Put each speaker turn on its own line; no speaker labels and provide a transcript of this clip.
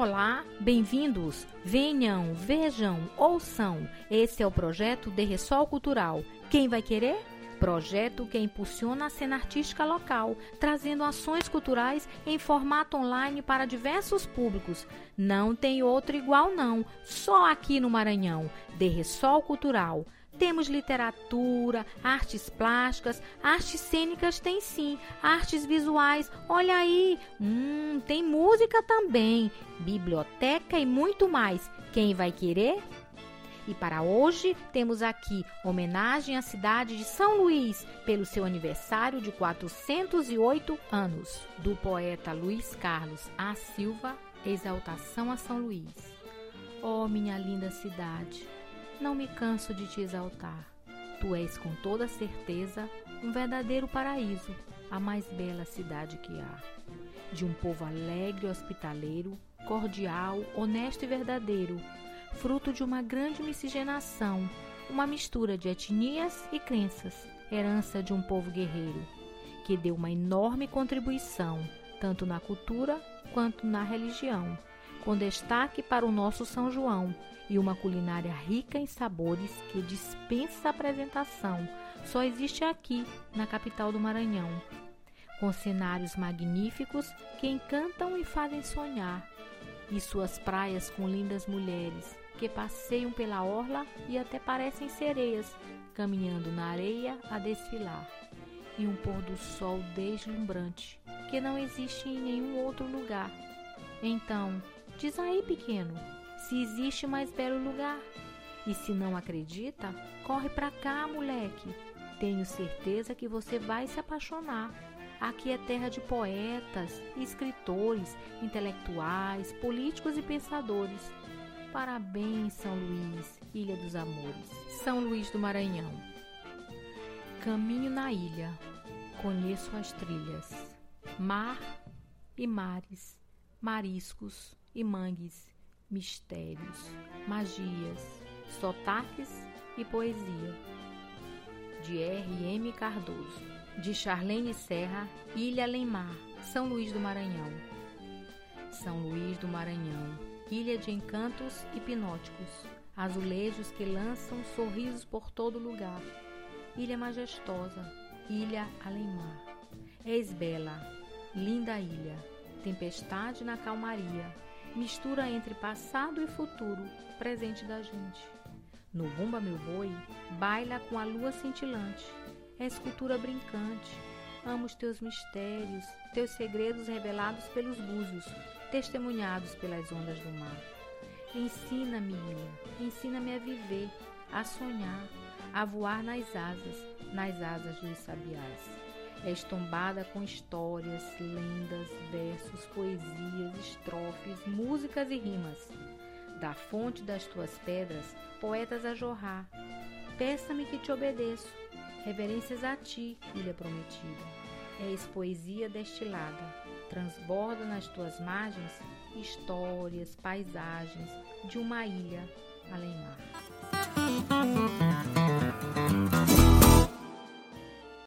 Olá, bem-vindos. Venham, vejam, ouçam. Esse é o projeto de Ressol Cultural. Quem vai querer? Projeto que impulsiona a cena artística local, trazendo ações culturais em formato online para diversos públicos. Não tem outro igual não, só aqui no Maranhão. De Ressol Cultural. Temos literatura, artes plásticas, artes cênicas tem sim, artes visuais, olha aí, hum, tem música também, biblioteca e muito mais. Quem vai querer? E para hoje temos aqui homenagem à cidade de São Luís pelo seu aniversário de 408 anos, do poeta Luiz Carlos A. Silva, Exaltação a São Luís. Oh, minha linda cidade! Não me canso de te exaltar. Tu és com toda certeza um verdadeiro paraíso, a mais bela cidade que há. De um povo alegre hospitaleiro, cordial, honesto e verdadeiro, fruto de uma grande miscigenação, uma mistura de etnias e crenças, herança de um povo guerreiro, que deu uma enorme contribuição, tanto na cultura quanto na religião com destaque para o nosso São João e uma culinária rica em sabores que dispensa apresentação. Só existe aqui, na capital do Maranhão, com cenários magníficos que encantam e fazem sonhar, e suas praias com lindas mulheres que passeiam pela orla e até parecem sereias, caminhando na areia a desfilar. E um pôr do sol deslumbrante que não existe em nenhum outro lugar. Então, Diz aí, pequeno, se existe mais belo lugar. E se não acredita, corre para cá, moleque. Tenho certeza que você vai se apaixonar. Aqui é terra de poetas, escritores, intelectuais, políticos e pensadores. Parabéns, São Luís, Ilha dos Amores. São Luís do Maranhão. Caminho na ilha, conheço as trilhas, mar e mares, mariscos, e mangues, mistérios, magias, sotaques e poesia. De R. M. Cardoso. De Charlene Serra, Ilha Lemar, São Luís do Maranhão. São Luís do Maranhão, ilha de encantos hipnóticos, azulejos que lançam sorrisos por todo lugar. Ilha majestosa, ilha Alemar. És bela, linda ilha, tempestade na calmaria, mistura entre passado e futuro, presente da gente. No Bumba Meu Boi, baila com a lua cintilante, é escultura brincante. Amo os teus mistérios, teus segredos revelados pelos búzios, testemunhados pelas ondas do mar. Ensina-me, ensina-me a viver, a sonhar, a voar nas asas, nas asas dos sabiás é estombada com histórias, lendas, versos, poesias, estrofes, músicas e rimas. Da fonte das tuas pedras, poetas a jorrar. Peça-me que te obedeço, reverências a ti, ilha prometida. És poesia destilada, transborda nas tuas margens histórias, paisagens de uma ilha além mar.